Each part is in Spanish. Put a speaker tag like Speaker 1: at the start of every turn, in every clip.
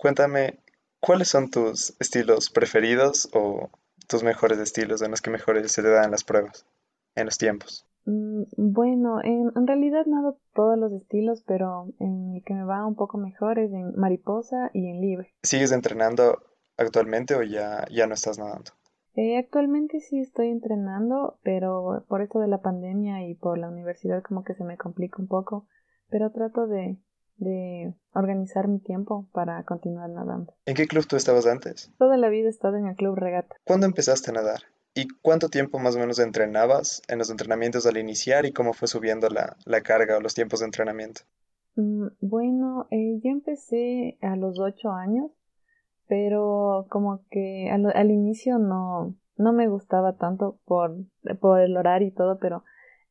Speaker 1: Cuéntame, ¿cuáles son tus estilos preferidos o tus mejores estilos en los que mejores se te dan las pruebas, en los tiempos?
Speaker 2: Mm, bueno, en, en realidad nado todos los estilos, pero en el que me va un poco mejor es en mariposa y en libre.
Speaker 1: ¿Sigues entrenando actualmente o ya, ya no estás nadando?
Speaker 2: Eh, actualmente sí estoy entrenando, pero por esto de la pandemia y por la universidad como que se me complica un poco, pero trato de, de organizar mi tiempo para continuar nadando.
Speaker 1: ¿En qué club tú estabas antes?
Speaker 2: Toda la vida he estado en el club regata.
Speaker 1: ¿Cuándo empezaste a nadar? ¿Y cuánto tiempo más o menos entrenabas en los entrenamientos al iniciar y cómo fue subiendo la, la carga o los tiempos de entrenamiento?
Speaker 2: Mm, bueno, eh, yo empecé a los ocho años, pero como que al, al inicio no, no me gustaba tanto por, por el horario y todo, pero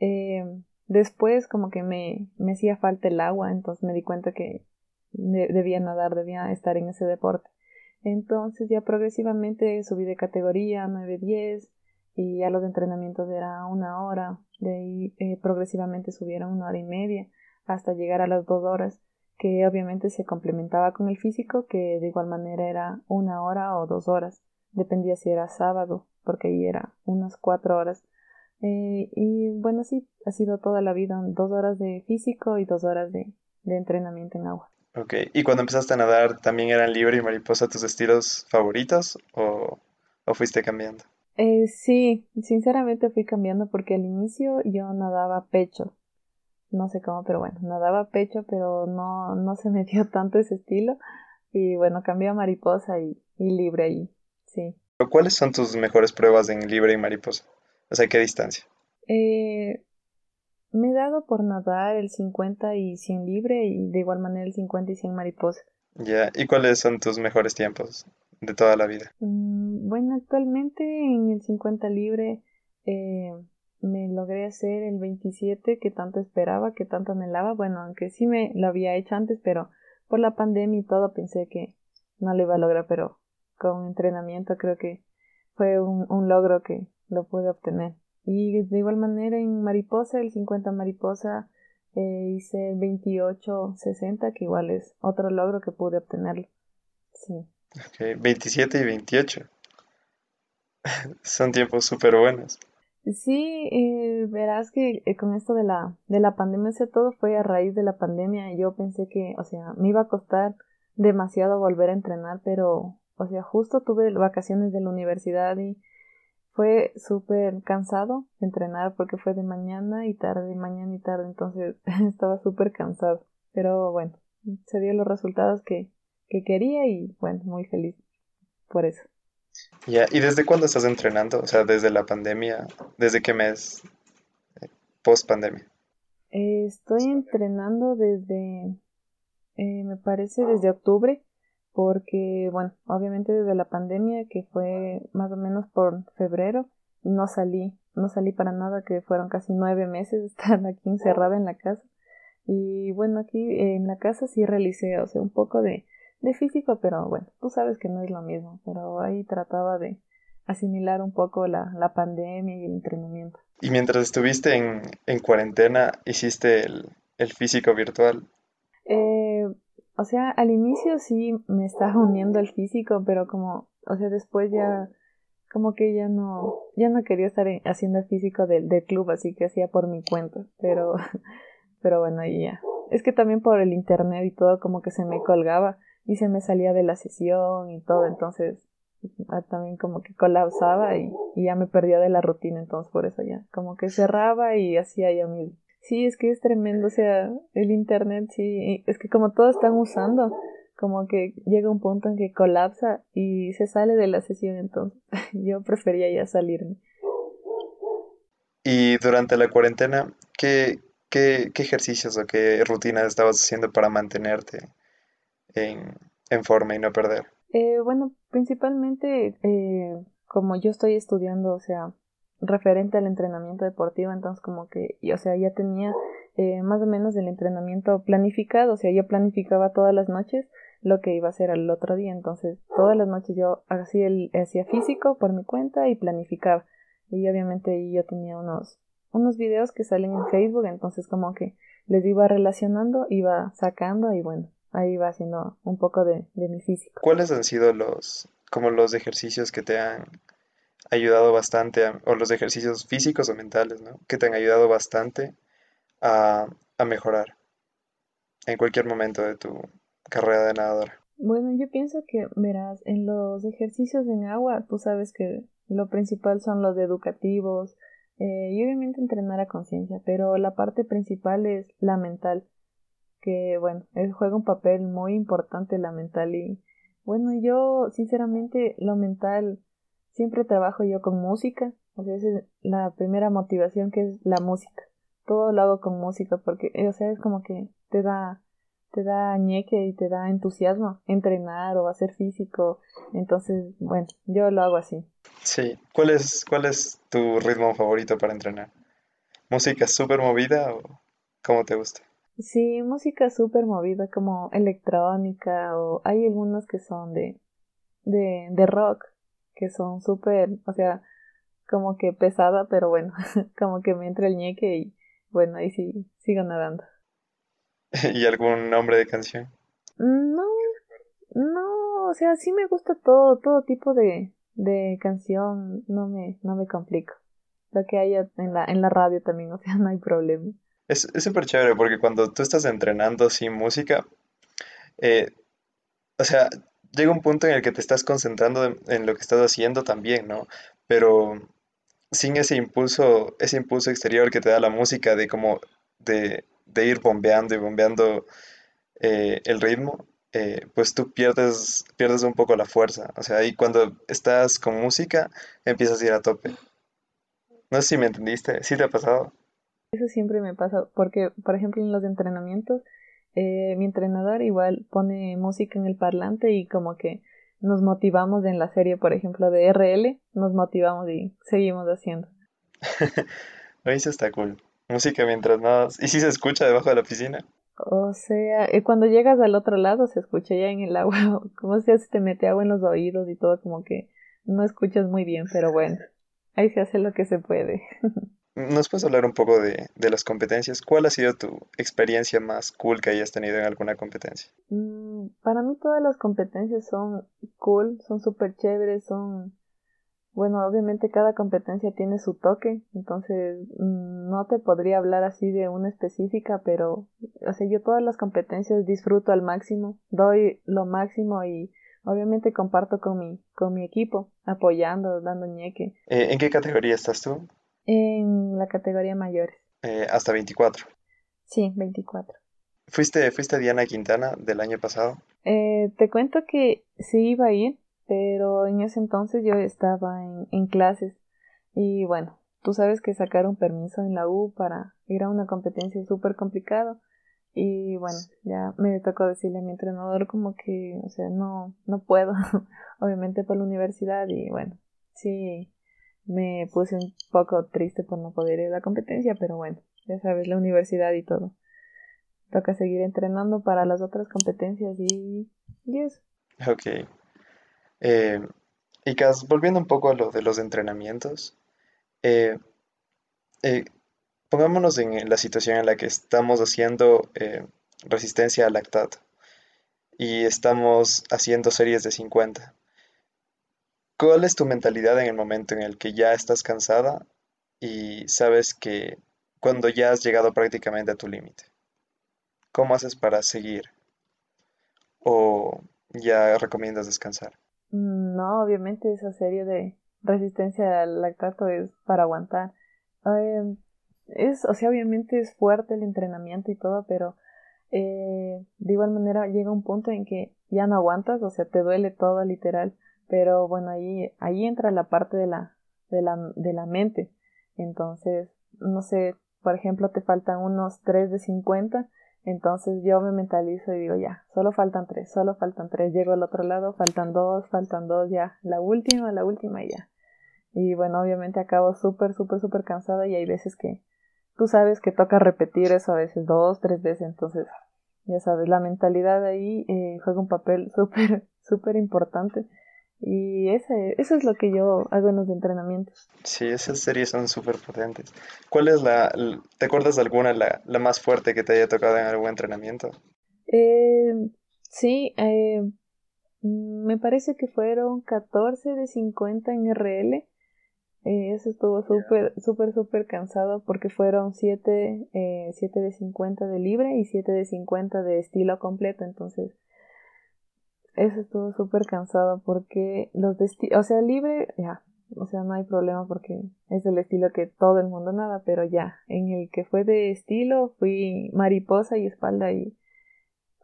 Speaker 2: eh, después como que me, me hacía falta el agua, entonces me di cuenta que de- debía nadar, debía estar en ese deporte. Entonces ya progresivamente subí de categoría 9-10 y ya los entrenamientos era una hora, de ahí eh, progresivamente subieron una hora y media hasta llegar a las dos horas, que obviamente se complementaba con el físico, que de igual manera era una hora o dos horas, dependía si era sábado, porque ahí era unas cuatro horas. Eh, y bueno, sí, ha sido toda la vida, dos horas de físico y dos horas de, de entrenamiento en agua.
Speaker 1: Ok, ¿y cuando empezaste a nadar también eran libre y mariposa tus estilos favoritos o, o fuiste cambiando?
Speaker 2: Eh, sí, sinceramente fui cambiando porque al inicio yo nadaba pecho. No sé cómo, pero bueno, nadaba pecho, pero no, no se me dio tanto ese estilo. Y bueno, cambié a mariposa y, y libre ahí, sí.
Speaker 1: ¿Pero ¿Cuáles son tus mejores pruebas en libre y mariposa? O sea, ¿qué distancia?
Speaker 2: Eh, me he dado por nadar el 50 y 100 libre y de igual manera el 50 y 100 mariposa.
Speaker 1: Ya, ¿y cuáles son tus mejores tiempos de toda la vida?
Speaker 2: Mm, bueno, actualmente en el 50 libre eh, me logré hacer el 27 que tanto esperaba, que tanto anhelaba. Bueno, aunque sí me lo había hecho antes, pero por la pandemia y todo pensé que no lo iba a lograr, pero con entrenamiento creo que fue un, un logro que lo pude obtener. Y de igual manera en mariposa, el 50 mariposa, eh, hice 28-60, que igual es otro logro que pude obtenerlo. Sí.
Speaker 1: Ok, 27 y 28. Son tiempos súper buenos.
Speaker 2: Sí, eh, verás que eh, con esto de la, de la pandemia, o sea, todo fue a raíz de la pandemia. Yo pensé que, o sea, me iba a costar demasiado volver a entrenar, pero, o sea, justo tuve vacaciones de la universidad y fue súper cansado entrenar porque fue de mañana y tarde, mañana y tarde, entonces estaba súper cansado. Pero bueno, se dio los resultados que, que quería y bueno, muy feliz por eso.
Speaker 1: Ya, ¿y desde cuándo estás entrenando? O sea, desde la pandemia, ¿desde qué mes? Post pandemia.
Speaker 2: Eh, estoy entrenando desde, eh, me parece desde octubre, porque, bueno, obviamente desde la pandemia, que fue más o menos por febrero, no salí, no salí para nada, que fueron casi nueve meses de estar aquí encerrada en la casa. Y bueno, aquí en la casa sí realicé, o sea, un poco de, de físico, pero bueno, tú sabes que no es lo mismo, pero ahí trataba de asimilar un poco la, la pandemia y el entrenamiento.
Speaker 1: Y mientras estuviste en, en cuarentena, hiciste el, el físico virtual.
Speaker 2: Eh, o sea, al inicio sí me estaba uniendo al físico, pero como, o sea, después ya, como que ya no, ya no quería estar en- haciendo el físico del, club, así que hacía por mi cuenta, pero, pero bueno, y ya. Es que también por el internet y todo como que se me colgaba y se me salía de la sesión y todo, entonces ah, también como que colapsaba y, y ya me perdía de la rutina, entonces por eso ya, como que cerraba y hacía yo mismo. Sí, es que es tremendo, o sea, el internet, sí, es que como todos están usando, como que llega un punto en que colapsa y se sale de la sesión, entonces yo prefería ya salirme.
Speaker 1: Y durante la cuarentena, ¿qué, qué, qué ejercicios o qué rutinas estabas haciendo para mantenerte en, en forma y no perder?
Speaker 2: Eh, bueno, principalmente eh, como yo estoy estudiando, o sea, referente al entrenamiento deportivo, entonces como que, y, o sea, ya tenía eh, más o menos el entrenamiento planificado, o sea, yo planificaba todas las noches lo que iba a hacer al otro día, entonces todas las noches yo hacía el hacía físico por mi cuenta y planificaba. Y obviamente yo tenía unos unos videos que salen en Facebook, entonces como que les iba relacionando, iba sacando y bueno, ahí va haciendo un poco de, de mi físico.
Speaker 1: ¿Cuáles han sido los, como los ejercicios que te han ayudado bastante, o los ejercicios físicos o mentales, ¿no? Que te han ayudado bastante a, a mejorar en cualquier momento de tu carrera de nadadora.
Speaker 2: Bueno, yo pienso que, verás, en los ejercicios en agua, tú sabes que lo principal son los educativos eh, y obviamente entrenar a conciencia, pero la parte principal es la mental, que bueno, juega un papel muy importante la mental y bueno, yo sinceramente lo mental siempre trabajo yo con música, o sea, esa es la primera motivación que es la música. Todo lo hago con música porque, o sea, es como que te da te da ñeque y te da entusiasmo entrenar o hacer físico. Entonces, bueno, yo lo hago así.
Speaker 1: Sí. ¿Cuál es, cuál es tu ritmo favorito para entrenar? ¿Música súper movida o cómo te gusta?
Speaker 2: Sí, música súper movida como electrónica o hay algunas que son de, de, de rock que son súper, o sea, como que pesada, pero bueno, como que me entra el ñeque y bueno, ahí sí sigo nadando.
Speaker 1: ¿Y algún nombre de canción?
Speaker 2: No, no, o sea, sí me gusta todo, todo tipo de, de canción, no me, no me complico. Lo que haya en la, en la radio también, o sea, no hay problema.
Speaker 1: Es súper chévere porque cuando tú estás entrenando sin música, eh, o sea, llega un punto en el que te estás concentrando en, lo que estás haciendo también, ¿no? Pero sin ese impulso, ese impulso exterior que te da la música de como de de ir bombeando y bombeando eh, el ritmo, eh, pues tú pierdes, pierdes un poco la fuerza. O sea, ahí cuando estás con música, empiezas a ir a tope. No sé si me entendiste, ¿sí te ha pasado?
Speaker 2: Eso siempre me pasa, porque, por ejemplo, en los entrenamientos, eh, mi entrenador igual pone música en el parlante y como que nos motivamos en la serie, por ejemplo, de RL, nos motivamos y seguimos haciendo.
Speaker 1: Eso está cool. Música mientras nada. ¿Y si se escucha debajo de la piscina?
Speaker 2: O sea, eh, cuando llegas al otro lado se escucha ya en el agua, como si se te mete agua en los oídos y todo, como que no escuchas muy bien, pero bueno, ahí se hace lo que se puede.
Speaker 1: ¿Nos puedes hablar un poco de, de las competencias? ¿Cuál ha sido tu experiencia más cool que hayas tenido en alguna competencia?
Speaker 2: Mm, para mí todas las competencias son cool, son súper chéveres, son bueno, obviamente cada competencia tiene su toque, entonces mm, no te podría hablar así de una específica, pero, o sea, yo todas las competencias disfruto al máximo, doy lo máximo y obviamente comparto con mi, con mi equipo, apoyando, dando ñeque.
Speaker 1: Eh, ¿En qué categoría estás tú?
Speaker 2: En la categoría mayores.
Speaker 1: Eh, hasta 24.
Speaker 2: Sí, 24.
Speaker 1: ¿Fuiste, ¿Fuiste Diana Quintana del año pasado?
Speaker 2: Eh, te cuento que sí iba a ir, pero en ese entonces yo estaba en, en clases y bueno, tú sabes que sacar un permiso en la U para ir a una competencia es súper complicado y bueno, ya me tocó decirle a mi entrenador como que, o sea, no, no puedo, obviamente por la universidad y bueno, sí me puse un poco triste por no poder ir a la competencia, pero bueno, ya sabes, la universidad y todo. Toca seguir entrenando para las otras competencias y, y eso.
Speaker 1: Ok. Eh, y Cas, volviendo un poco a lo de los entrenamientos, eh, eh, pongámonos en la situación en la que estamos haciendo resistencia al lactato y estamos haciendo series de 50. ¿Cuál es tu mentalidad en el momento en el que ya estás cansada y sabes que cuando ya has llegado prácticamente a tu límite? ¿Cómo haces para seguir? ¿O ya recomiendas descansar?
Speaker 2: No, obviamente esa serie de resistencia al lactato es para aguantar. Em, es, o sea, obviamente es fuerte el entrenamiento y todo, pero eh, de igual manera llega un punto en que ya no aguantas, o sea, te duele todo literal, pero bueno, ahí, ahí entra la parte de la, de la, de la mente. Entonces, no sé, por ejemplo, te faltan unos 3 de 50 entonces yo me mentalizo y digo, ya, solo faltan tres, solo faltan tres. Llego al otro lado, faltan dos, faltan dos, ya, la última, la última y ya. Y bueno, obviamente acabo súper, súper, súper cansada y hay veces que tú sabes que toca repetir eso a veces dos, tres veces. Entonces, ya sabes, la mentalidad ahí eh, juega un papel súper, súper importante y ese, eso es lo que yo hago en los entrenamientos.
Speaker 1: Sí, esas series son súper potentes. ¿Cuál es la, te acuerdas de alguna, la, la, más fuerte que te haya tocado en algún entrenamiento?
Speaker 2: Eh, Sí, eh, me parece que fueron 14 de 50 en RL. Eh, eso estuvo súper, súper, súper cansado porque fueron 7, eh, 7 de 50 de libre y 7 de 50 de estilo completo. Entonces, eso estuvo súper cansado porque los de estilo, o sea, libre, ya, o sea, no hay problema porque es el estilo que todo el mundo nada, pero ya, en el que fue de estilo fui mariposa y espalda y...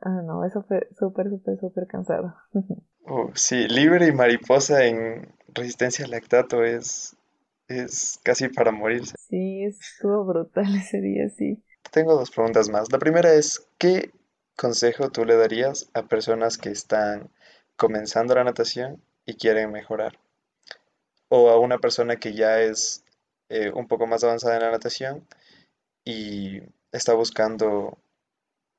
Speaker 2: Ah, no, eso fue súper, súper, súper cansado.
Speaker 1: Oh, sí, libre y mariposa en resistencia al lactato es, es casi para morirse.
Speaker 2: Sí, estuvo brutal ese día, sí.
Speaker 1: Tengo dos preguntas más. La primera es, ¿qué consejo tú le darías a personas que están comenzando la natación y quieren mejorar? O a una persona que ya es eh, un poco más avanzada en la natación y está buscando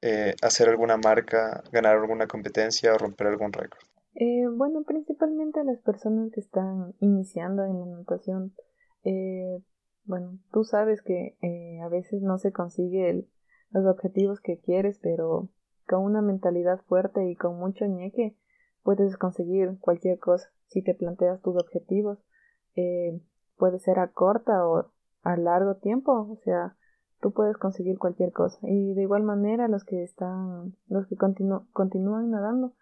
Speaker 1: eh, hacer alguna marca, ganar alguna competencia o romper algún récord.
Speaker 2: Eh, bueno, principalmente a las personas que están iniciando en la natación. Bueno, tú sabes que a veces no se consigue los objetivos que quieres, pero con una mentalidad fuerte y con mucho ñeque puedes conseguir cualquier cosa si te planteas tus objetivos. Eh, puede ser a corta o a largo tiempo, o sea, tú puedes conseguir cualquier cosa. Y de igual manera los que están, los que continúan nadando,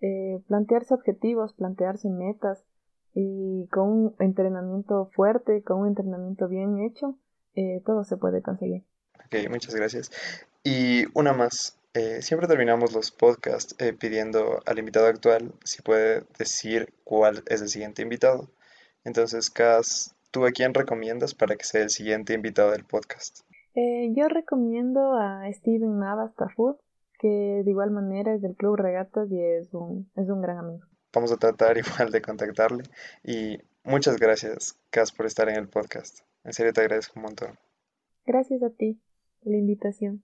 Speaker 2: eh, plantearse objetivos, plantearse metas y con un entrenamiento fuerte, con un entrenamiento bien hecho, eh, todo se puede conseguir.
Speaker 1: Ok, muchas gracias. Y una más. Eh, siempre terminamos los podcasts pidiendo al invitado actual si puede decir cuál es el siguiente invitado. Entonces, Cas, ¿tú a quién recomiendas para que sea el siguiente invitado del podcast?
Speaker 2: yo recomiendo a Steven Navas Tafur que de igual manera es del Club Regatas y es un, es un gran amigo.
Speaker 1: Vamos a tratar igual de contactarle y muchas gracias, Cas, por estar en el podcast. En serio te agradezco un montón.
Speaker 2: Gracias a ti por la invitación.